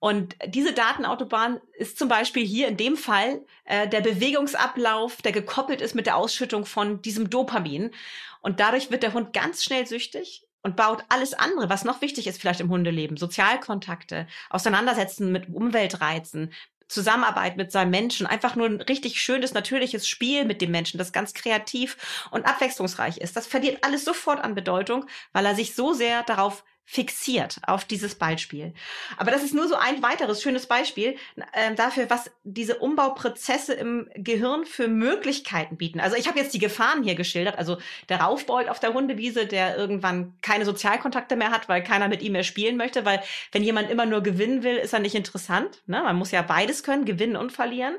Und diese Datenautobahn ist zum Beispiel hier in dem Fall äh, der Bewegungsablauf, der gekoppelt ist mit der Ausschüttung von diesem Dopamin. Und dadurch wird der Hund ganz schnell süchtig und baut alles andere, was noch wichtig ist vielleicht im Hundeleben, Sozialkontakte, Auseinandersetzen mit Umweltreizen, Zusammenarbeit mit seinem Menschen, einfach nur ein richtig schönes, natürliches Spiel mit dem Menschen, das ganz kreativ und abwechslungsreich ist. Das verliert alles sofort an Bedeutung, weil er sich so sehr darauf fixiert auf dieses Beispiel. Aber das ist nur so ein weiteres schönes Beispiel äh, dafür, was diese Umbauprozesse im Gehirn für Möglichkeiten bieten. Also ich habe jetzt die Gefahren hier geschildert. Also der Raufbold auf der Hundewiese, der irgendwann keine Sozialkontakte mehr hat, weil keiner mit ihm mehr spielen möchte, weil wenn jemand immer nur gewinnen will, ist er nicht interessant. Ne? Man muss ja beides können, gewinnen und verlieren.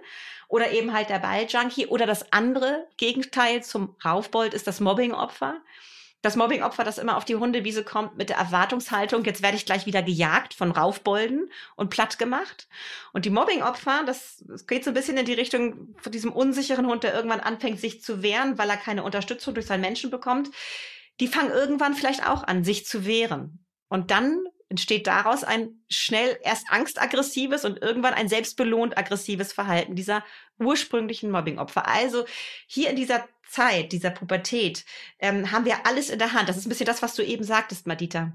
Oder eben halt der Balljunkie. Oder das andere Gegenteil zum Raufbold ist das Mobbingopfer das Mobbingopfer, das immer auf die Hundewiese kommt mit der Erwartungshaltung, jetzt werde ich gleich wieder gejagt von Raufbolden und platt gemacht. Und die Mobbingopfer, das, das geht so ein bisschen in die Richtung von diesem unsicheren Hund, der irgendwann anfängt, sich zu wehren, weil er keine Unterstützung durch seinen Menschen bekommt. Die fangen irgendwann vielleicht auch an, sich zu wehren. Und dann entsteht daraus ein schnell erst angstaggressives und irgendwann ein selbstbelohnt aggressives Verhalten dieser ursprünglichen Mobbingopfer. Also hier in dieser Zeit, dieser Pubertät, ähm, haben wir alles in der Hand. Das ist ein bisschen das, was du eben sagtest, Madita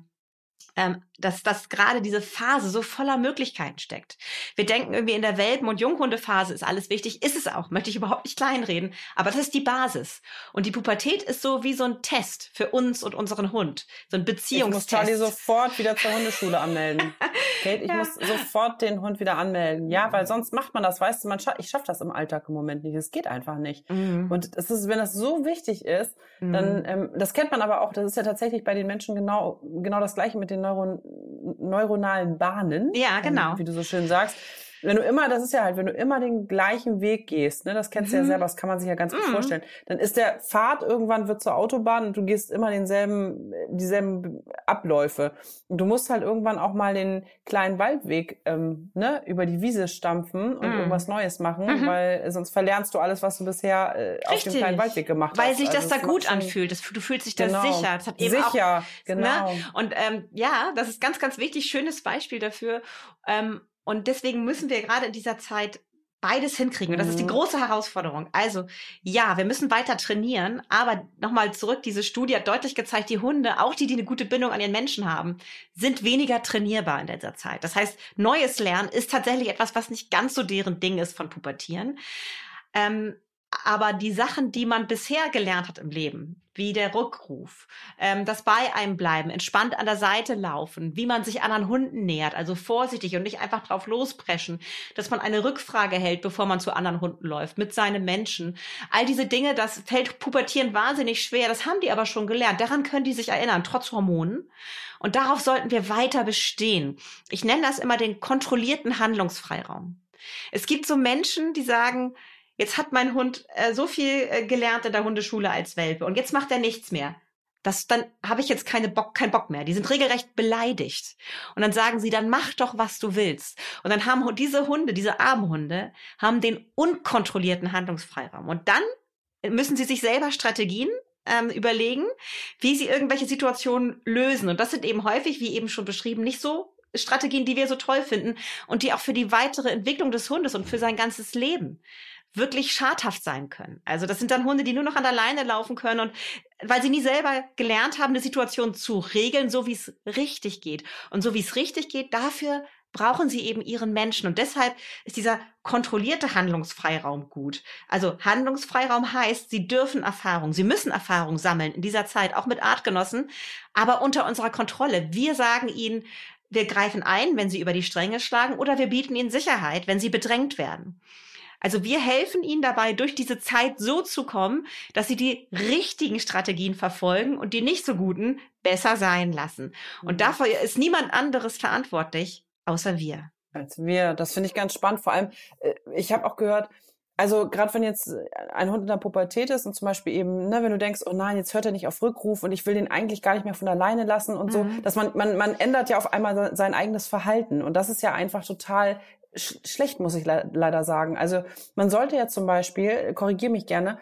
ähm, dass, dass gerade diese Phase so voller Möglichkeiten steckt. Wir denken irgendwie in der Welpen- und Junghundephase ist alles wichtig, ist es auch, möchte ich überhaupt nicht kleinreden, aber das ist die Basis. Und die Pubertät ist so wie so ein Test für uns und unseren Hund, so ein Beziehungstest. Ich muss Charlie sofort wieder zur Hundeschule anmelden. Kate, ich ja. muss sofort den Hund wieder anmelden. Ja, weil sonst macht man das, weißt du, man scha ich schaffe das im Alltag im Moment nicht. Es geht einfach nicht. Mhm. Und es ist, wenn das so wichtig ist, mhm. dann, ähm, das kennt man aber auch, das ist ja tatsächlich bei den Menschen genau, genau das Gleiche mit den Neuron neuronalen Bahnen. Ja, genau. Ähm, wie du so schön sagst wenn du immer, das ist ja halt, wenn du immer den gleichen Weg gehst, ne, das kennst mhm. du ja mhm. selber, das kann man sich ja ganz gut mhm. vorstellen, dann ist der Pfad irgendwann wird zur Autobahn und du gehst immer denselben, dieselben Abläufe. Und du musst halt irgendwann auch mal den kleinen Waldweg, ähm, ne, über die Wiese stampfen und mhm. irgendwas Neues machen, mhm. weil sonst verlernst du alles, was du bisher äh, auf dem kleinen Waldweg gemacht weil hast. Weil sich das also, da gut anfühlt, das, du fühlst dich da genau. sicher. Das hat eben sicher, auch, genau. Ne? Und ähm, ja, das ist ganz, ganz wichtig, schönes Beispiel dafür. Ähm, und deswegen müssen wir gerade in dieser Zeit beides hinkriegen. Und das ist die mhm. große Herausforderung. Also ja, wir müssen weiter trainieren, aber nochmal zurück, diese Studie hat deutlich gezeigt, die Hunde, auch die, die eine gute Bindung an ihren Menschen haben, sind weniger trainierbar in dieser Zeit. Das heißt, neues Lernen ist tatsächlich etwas, was nicht ganz so deren Ding ist von Pubertieren. Ähm, aber die Sachen, die man bisher gelernt hat im Leben, wie der Rückruf, ähm, das bei einem bleiben, entspannt an der Seite laufen, wie man sich anderen Hunden nähert, also vorsichtig und nicht einfach drauf lospreschen, dass man eine Rückfrage hält, bevor man zu anderen Hunden läuft, mit seinen Menschen. All diese Dinge, das fällt Pubertieren wahnsinnig schwer, das haben die aber schon gelernt. Daran können die sich erinnern, trotz Hormonen. Und darauf sollten wir weiter bestehen. Ich nenne das immer den kontrollierten Handlungsfreiraum. Es gibt so Menschen, die sagen, jetzt hat mein Hund äh, so viel äh, gelernt in der Hundeschule als Welpe und jetzt macht er nichts mehr. Das, dann habe ich jetzt keine Bock, keinen Bock mehr. Die sind regelrecht beleidigt. Und dann sagen sie, dann mach doch, was du willst. Und dann haben diese Hunde, diese armen Hunde, haben den unkontrollierten Handlungsfreiraum. Und dann müssen sie sich selber Strategien ähm, überlegen, wie sie irgendwelche Situationen lösen. Und das sind eben häufig, wie eben schon beschrieben, nicht so Strategien, die wir so toll finden und die auch für die weitere Entwicklung des Hundes und für sein ganzes Leben wirklich schadhaft sein können. Also das sind dann Hunde, die nur noch an der Leine laufen können und weil sie nie selber gelernt haben, eine Situation zu regeln, so wie es richtig geht. Und so wie es richtig geht, dafür brauchen sie eben ihren Menschen. Und deshalb ist dieser kontrollierte Handlungsfreiraum gut. Also Handlungsfreiraum heißt, sie dürfen Erfahrung, sie müssen Erfahrung sammeln in dieser Zeit, auch mit Artgenossen, aber unter unserer Kontrolle. Wir sagen ihnen, wir greifen ein, wenn sie über die Stränge schlagen, oder wir bieten ihnen Sicherheit, wenn sie bedrängt werden. Also wir helfen ihnen dabei, durch diese Zeit so zu kommen, dass sie die richtigen Strategien verfolgen und die nicht so guten besser sein lassen. Und mhm. dafür ist niemand anderes verantwortlich, außer wir. Als wir. Das finde ich ganz spannend. Vor allem, äh, ich habe auch gehört, also gerade wenn jetzt ein Hund in der Pubertät ist und zum Beispiel eben, ne, wenn du denkst, oh nein, jetzt hört er nicht auf Rückruf und ich will den eigentlich gar nicht mehr von alleine lassen und so, mhm. dass man, man, man ändert ja auf einmal sein eigenes Verhalten und das ist ja einfach total sch schlecht, muss ich le leider sagen. Also man sollte ja zum Beispiel, korrigiere mich gerne,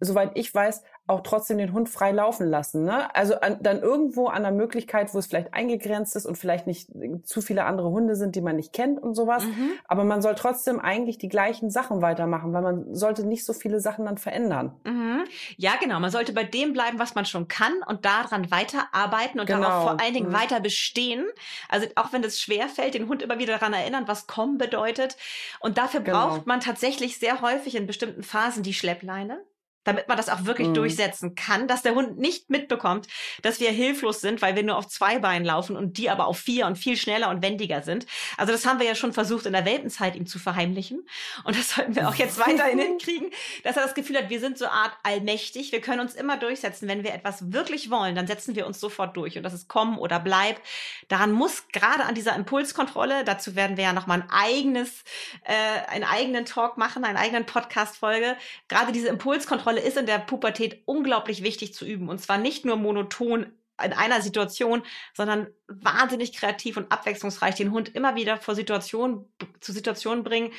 soweit ich weiß, auch trotzdem den Hund frei laufen lassen. Ne? Also an, dann irgendwo an der Möglichkeit, wo es vielleicht eingegrenzt ist und vielleicht nicht zu viele andere Hunde sind, die man nicht kennt und sowas. Mhm. Aber man soll trotzdem eigentlich die gleichen Sachen weitermachen, weil man sollte nicht so viele Sachen dann verändern. Mhm. Ja, genau. Man sollte bei dem bleiben, was man schon kann und daran weiterarbeiten und genau. darauf vor allen Dingen mhm. weiter bestehen. Also auch wenn es schwer fällt, den Hund immer wieder daran erinnern, was kommen bedeutet. Und dafür genau. braucht man tatsächlich sehr häufig in bestimmten Phasen die Schleppleine damit man das auch wirklich mhm. durchsetzen kann, dass der Hund nicht mitbekommt, dass wir hilflos sind, weil wir nur auf zwei Beinen laufen und die aber auf vier und viel schneller und wendiger sind. Also das haben wir ja schon versucht in der Welpenzeit ihm zu verheimlichen und das sollten wir auch jetzt weiterhin hinkriegen, dass er das Gefühl hat, wir sind so Art allmächtig, wir können uns immer durchsetzen. Wenn wir etwas wirklich wollen, dann setzen wir uns sofort durch und das ist kommen oder bleib. Daran muss gerade an dieser Impulskontrolle, dazu werden wir ja noch mal ein eigenes, äh, einen eigenen Talk machen, einen eigenen Podcast-Folge, gerade diese Impulskontrolle Kontrolle ist in der Pubertät unglaublich wichtig zu üben. Und zwar nicht nur monoton in einer Situation, sondern wahnsinnig kreativ und abwechslungsreich den Hund immer wieder vor Situationen, zu Situationen bringen,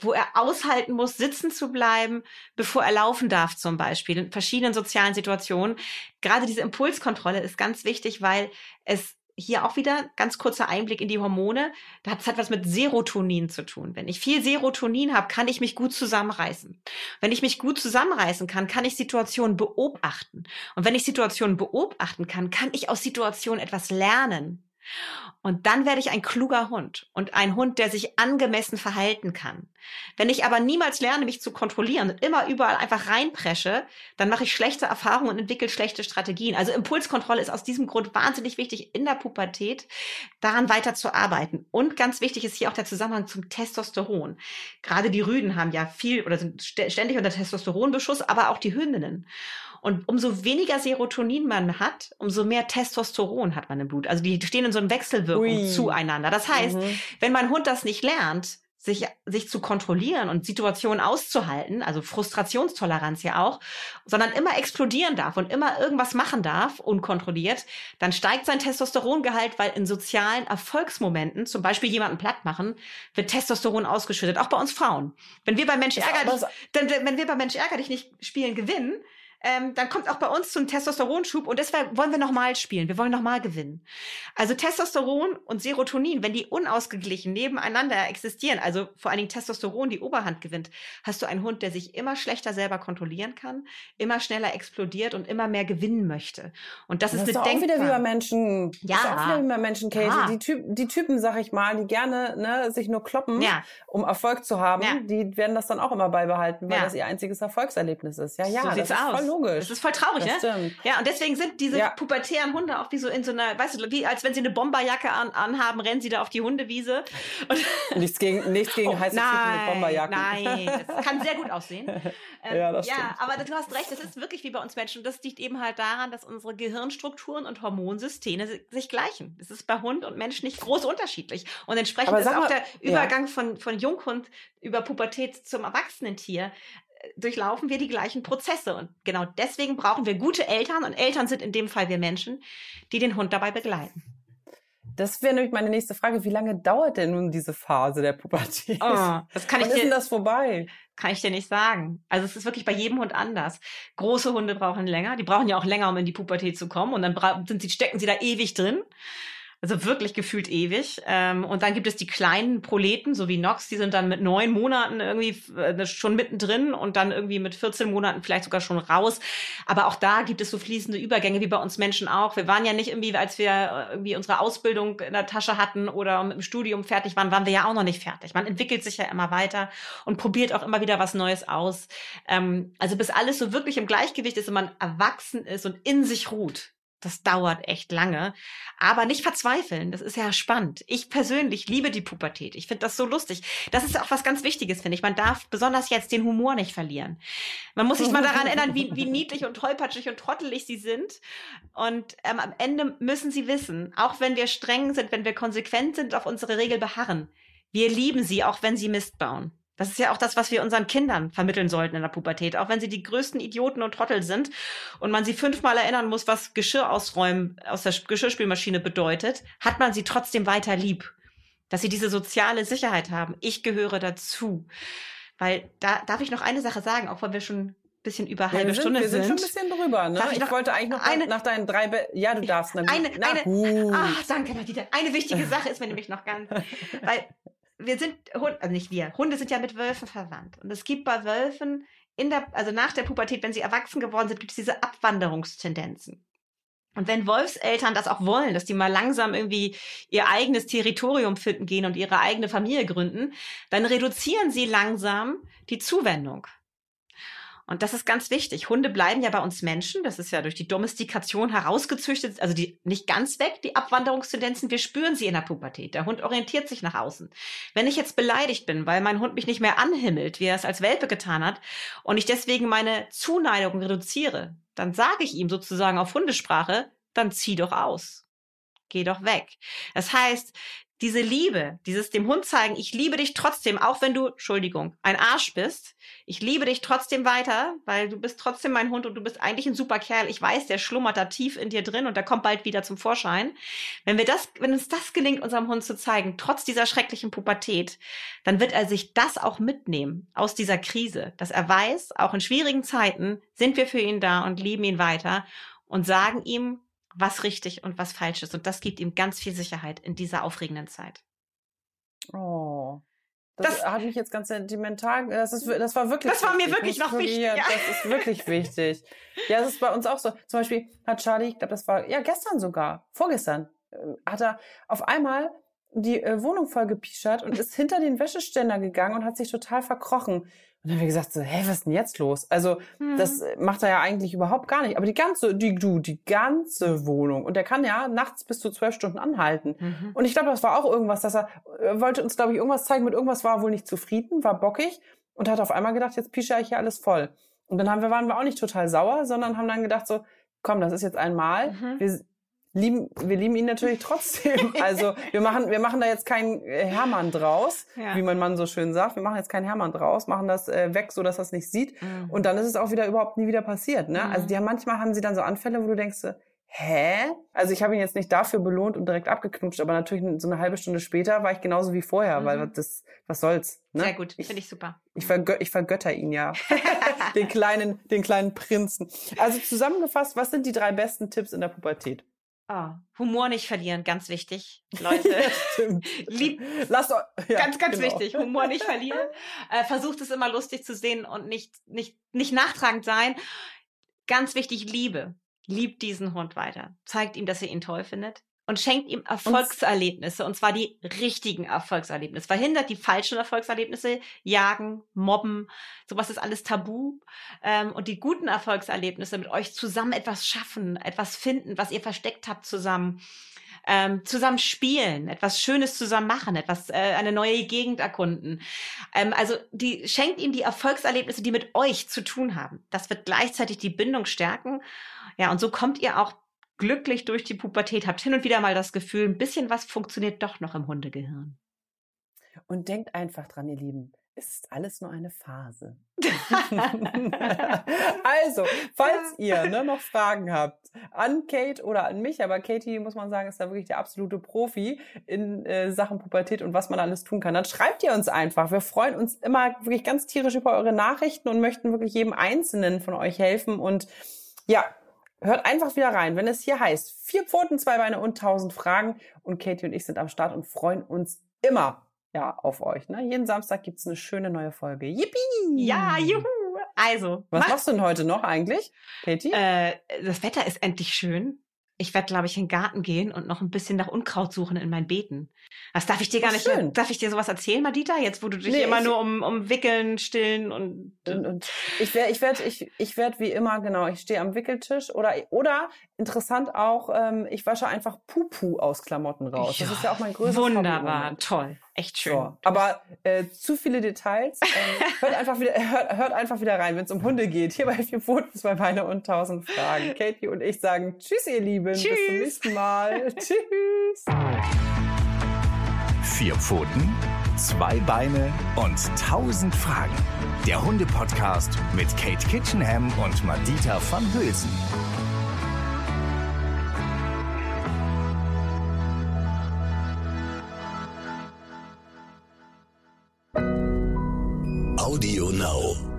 wo er aushalten muss, sitzen zu bleiben, bevor er laufen darf, zum Beispiel, in verschiedenen sozialen Situationen. Gerade diese Impulskontrolle ist ganz wichtig, weil es hier auch wieder ganz kurzer Einblick in die Hormone. Das hat was mit Serotonin zu tun. Wenn ich viel Serotonin habe, kann ich mich gut zusammenreißen. Wenn ich mich gut zusammenreißen kann, kann ich Situationen beobachten. Und wenn ich Situationen beobachten kann, kann ich aus Situationen etwas lernen. Und dann werde ich ein kluger Hund und ein Hund, der sich angemessen verhalten kann. Wenn ich aber niemals lerne, mich zu kontrollieren und immer überall einfach reinpresche, dann mache ich schlechte Erfahrungen und entwickle schlechte Strategien. Also Impulskontrolle ist aus diesem Grund wahnsinnig wichtig in der Pubertät, daran weiter zu arbeiten. Und ganz wichtig ist hier auch der Zusammenhang zum Testosteron. Gerade die Rüden haben ja viel oder sind ständig unter Testosteronbeschuss, aber auch die Hündinnen. Und umso weniger Serotonin man hat, umso mehr Testosteron hat man im Blut. Also die stehen in so einem Wechselwirkung Ui. zueinander. Das heißt, mhm. wenn mein Hund das nicht lernt, sich, sich zu kontrollieren und Situationen auszuhalten, also Frustrationstoleranz ja auch, sondern immer explodieren darf und immer irgendwas machen darf, unkontrolliert, dann steigt sein Testosterongehalt, weil in sozialen Erfolgsmomenten, zum Beispiel jemanden platt machen, wird Testosteron ausgeschüttet, auch bei uns Frauen. Wenn wir bei Mensch ärger dich, denn, wenn wir bei Mensch ärger dich nicht spielen gewinnen, ähm, dann kommt auch bei uns zum Testosteronschub und deshalb wollen wir nochmal spielen. Wir wollen nochmal gewinnen. Also Testosteron und Serotonin, wenn die unausgeglichen nebeneinander existieren, also vor allen Dingen Testosteron die Oberhand gewinnt, hast du einen Hund, der sich immer schlechter selber kontrollieren kann, immer schneller explodiert und immer mehr gewinnen möchte. Und das, das ist, ist eine auch wieder wie bei Menschen. Ja. Das ist auch wieder wie bei Menschen, Kate. Ja. Die, Typ, die Typen, sag ich mal, die gerne ne, sich nur kloppen, ja. um Erfolg zu haben, ja. die werden das dann auch immer beibehalten, weil das ihr einziges Erfolgserlebnis ist. Ja, ja, so das ist aus. voll logisch. Das ist voll traurig, das ne? Stimmt. Ja, und deswegen sind diese ja. pubertären Hunde auch wie so in so einer, weißt du, wie als wenn sie eine Bomberjacke an, anhaben, rennen sie da auf die Hundewiese. Und nichts gegen, nichts gegen oh, heiße nein, mit Bomberjacken. Nein, das kann sehr gut aussehen. Ähm, ja, das ja, aber du hast recht, das ist wirklich wie bei uns Menschen. Und das liegt eben halt daran, dass unsere Gehirnstrukturen und Hormonsysteme sich gleichen. Das ist bei Hund und Mensch nicht groß unterschiedlich. Und entsprechend ist auch der Übergang ja. von, von Junghund über Pubertät zum Erwachsenentier durchlaufen wir die gleichen Prozesse. Und genau deswegen brauchen wir gute Eltern, und Eltern sind in dem Fall wir Menschen, die den Hund dabei begleiten. Das wäre nämlich meine nächste Frage. Wie lange dauert denn nun diese Phase der Pubertät? Oh, das kann Wann ich dir, ist denn das vorbei? Kann ich dir nicht sagen. Also es ist wirklich bei jedem Hund anders. Große Hunde brauchen länger. Die brauchen ja auch länger, um in die Pubertät zu kommen. Und dann sind sie, stecken sie da ewig drin. Also wirklich gefühlt ewig. Ähm, und dann gibt es die kleinen Proleten, so wie Nox, die sind dann mit neun Monaten irgendwie äh, schon mittendrin und dann irgendwie mit 14 Monaten vielleicht sogar schon raus. Aber auch da gibt es so fließende Übergänge wie bei uns Menschen auch. Wir waren ja nicht irgendwie, als wir äh, irgendwie unsere Ausbildung in der Tasche hatten oder mit dem Studium fertig waren, waren wir ja auch noch nicht fertig. Man entwickelt sich ja immer weiter und probiert auch immer wieder was Neues aus. Ähm, also bis alles so wirklich im Gleichgewicht ist und man erwachsen ist und in sich ruht das dauert echt lange. Aber nicht verzweifeln, das ist ja spannend. Ich persönlich liebe die Pubertät. Ich finde das so lustig. Das ist auch was ganz Wichtiges, finde ich. Man darf besonders jetzt den Humor nicht verlieren. Man muss sich mal daran erinnern, wie, wie niedlich und tollpatschig und trottelig sie sind. Und ähm, am Ende müssen sie wissen, auch wenn wir streng sind, wenn wir konsequent sind, auf unsere Regel beharren, wir lieben sie, auch wenn sie Mist bauen. Das ist ja auch das, was wir unseren Kindern vermitteln sollten in der Pubertät. Auch wenn sie die größten Idioten und Trottel sind und man sie fünfmal erinnern muss, was Geschirr ausräumen aus der Geschirrspülmaschine bedeutet, hat man sie trotzdem weiter lieb. Dass sie diese soziale Sicherheit haben. Ich gehöre dazu. Weil da darf ich noch eine Sache sagen, auch weil wir schon ein bisschen über halbe wir sind, Stunde wir sind. sind. schon ein bisschen drüber, ne? Ich Ich, wollte eigentlich noch eine- nach deinen drei, Be ja, du darfst. Gut. Eine, na, eine, gut. ach, danke, Madita. Eine wichtige Sache ist mir nämlich noch ganz, weil wir sind, also nicht wir, Hunde sind ja mit Wölfen verwandt. Und es gibt bei Wölfen in der, also nach der Pubertät, wenn sie erwachsen geworden sind, gibt es diese Abwanderungstendenzen. Und wenn Wolfseltern das auch wollen, dass die mal langsam irgendwie ihr eigenes Territorium finden gehen und ihre eigene Familie gründen, dann reduzieren sie langsam die Zuwendung. Und das ist ganz wichtig. Hunde bleiben ja bei uns Menschen. Das ist ja durch die Domestikation herausgezüchtet, also die nicht ganz weg, die Abwanderungstendenzen. Wir spüren sie in der Pubertät. Der Hund orientiert sich nach außen. Wenn ich jetzt beleidigt bin, weil mein Hund mich nicht mehr anhimmelt, wie er es als Welpe getan hat, und ich deswegen meine Zuneigung reduziere, dann sage ich ihm sozusagen auf Hundesprache, dann zieh doch aus. Geh doch weg. Das heißt, diese Liebe, dieses dem Hund zeigen, ich liebe dich trotzdem, auch wenn du, Entschuldigung, ein Arsch bist. Ich liebe dich trotzdem weiter, weil du bist trotzdem mein Hund und du bist eigentlich ein super Kerl. Ich weiß, der schlummert da tief in dir drin und der kommt bald wieder zum Vorschein. Wenn wir das, wenn uns das gelingt, unserem Hund zu zeigen, trotz dieser schrecklichen Pubertät, dann wird er sich das auch mitnehmen aus dieser Krise, dass er weiß, auch in schwierigen Zeiten sind wir für ihn da und lieben ihn weiter und sagen ihm, was richtig und was falsch ist. Und das gibt ihm ganz viel Sicherheit in dieser aufregenden Zeit. Oh. Das, Das- hat mich jetzt ganz sentimental. Das, ist, das war wirklich. Das war mir wirklich noch wichtig, Ja, ja. Das ist wirklich wichtig. Ja, das ist bei uns auch so. Zum Beispiel hat Charlie, ich glaube, das war ja gestern sogar, vorgestern, äh, hat er auf einmal die äh, Wohnung voll gepischert und ist hinter den Wäscheständer gegangen und hat sich total verkrochen. Und dann haben wir gesagt so, hä, was ist denn jetzt los? Also, das Mhm. äh, macht er ja eigentlich überhaupt gar nicht. Aber die ganze, die, du, die ganze Wohnung. Und der kann ja nachts bis zu zwölf Stunden anhalten. Mhm. Und ich glaube, das war auch irgendwas, dass er, er wollte uns, glaube ich, irgendwas zeigen. Mit irgendwas war er wohl nicht zufrieden, war bockig und hat auf einmal gedacht, jetzt pische ich hier alles voll. Und dann haben wir, waren wir auch nicht total sauer, sondern haben dann gedacht so, komm, das ist jetzt einmal. Mhm. Wir lieben, wir lieben ihn natürlich trotzdem. Also wir machen, wir machen da jetzt keinen äh, Hermann draus, Ja. wie mein Mann so schön sagt. Wir machen jetzt keinen Hermann draus, machen das äh, weg, so dass er es nicht sieht. Mhm. Und dann ist es auch wieder überhaupt nie wieder passiert. Ne? Mhm. Also die haben manchmal haben sie dann so Anfälle, wo du denkst, hä? Also ich habe ihn jetzt nicht dafür belohnt und direkt abgeknutscht, aber natürlich so eine halbe Stunde später war ich genauso wie vorher, weil Mhm. das, was soll's? Ne? Sehr gut, finde ich super. ich, vergö ich vergötter ihn ja. den kleinen, den kleinen Prinzen. Also zusammengefasst, was sind die drei besten Tipps in der Pubertät? Oh, Humor nicht verlieren, ganz wichtig, Leute. Lieb, Lasst ja, ganz, ganz genau. wichtig. Humor nicht verlieren. Äh, versucht es immer lustig zu sehen und nicht, nicht, nicht nachtragend sein. Ganz wichtig, Liebe. Liebt diesen Hund weiter. Zeigt ihm, dass ihr ihn toll findet. Und schenkt ihm Erfolgserlebnisse, und zwar die richtigen Erfolgserlebnisse. Verhindert die falschen Erfolgserlebnisse, jagen, mobben, sowas ist alles tabu. Ähm, und die guten Erfolgserlebnisse mit euch zusammen etwas schaffen, etwas finden, was ihr versteckt habt zusammen ähm, zusammen spielen, etwas Schönes zusammen machen, etwas, äh, eine neue Gegend erkunden. Ähm, also die schenkt ihm die Erfolgserlebnisse, die mit euch zu tun haben. Das wird gleichzeitig die Bindung stärken. Ja, und so kommt ihr auch glücklich durch die Pubertät, habt hin und wieder mal das Gefühl, ein bisschen was funktioniert doch noch im Hundegehirn. Und denkt einfach dran, ihr Lieben, es ist alles nur eine Phase. also, falls ihr ne, noch Fragen habt an Kate oder an mich, aber Katie, muss man sagen, ist da wirklich der absolute Profi in äh, Sachen Pubertät und was man alles tun kann, dann schreibt ihr uns einfach. Wir freuen uns immer wirklich ganz tierisch über eure Nachrichten und möchten wirklich jedem Einzelnen von euch helfen. Und ja, hört einfach wieder rein, wenn es hier heißt, vier Pfoten, zwei Beine und tausend Fragen. Und Katie und ich sind am Start und freuen uns immer ja, auf euch. Ne? Jeden Samstag gibt's eine schöne neue Folge. Yippie! Ja, juhu! Also, Was machst du denn heute noch eigentlich, Katie? äh, das Wetter ist endlich schön. Ich werde, glaube ich, in den Garten gehen und noch ein bisschen nach Unkraut suchen in meinen Beeten. Was darf ich dir gar nicht, schön. darf ich dir sowas erzählen, Madita? Jetzt, wo du dich Nee, immer nur um, um Wickeln, Stillen und, Und, und ich werde, ich werde, ich, ich werde wie immer genau. Ich stehe am Wickeltisch oder oder interessant auch. Ähm, ich wasche einfach Pupu aus Klamotten raus. das ist ja auch mein größtes Wunderbar, toll, echt schön. So, aber äh, zu viele Details. Ähm, hört einfach wieder, hört, hört einfach wieder rein, wenn es um Hunde geht. Hier bei vier Pfoten, zwei Beine und tausend Fragen. Katie und ich sagen Tschüss, ihr Lieben. Bis zum Tschüss. nächsten Mal. Tschüss. Vier Pfoten, Zwei Beine und tausend Fragen. Der Hunde-Podcast mit Kate Kitchenham und Madita van Hülsen. now.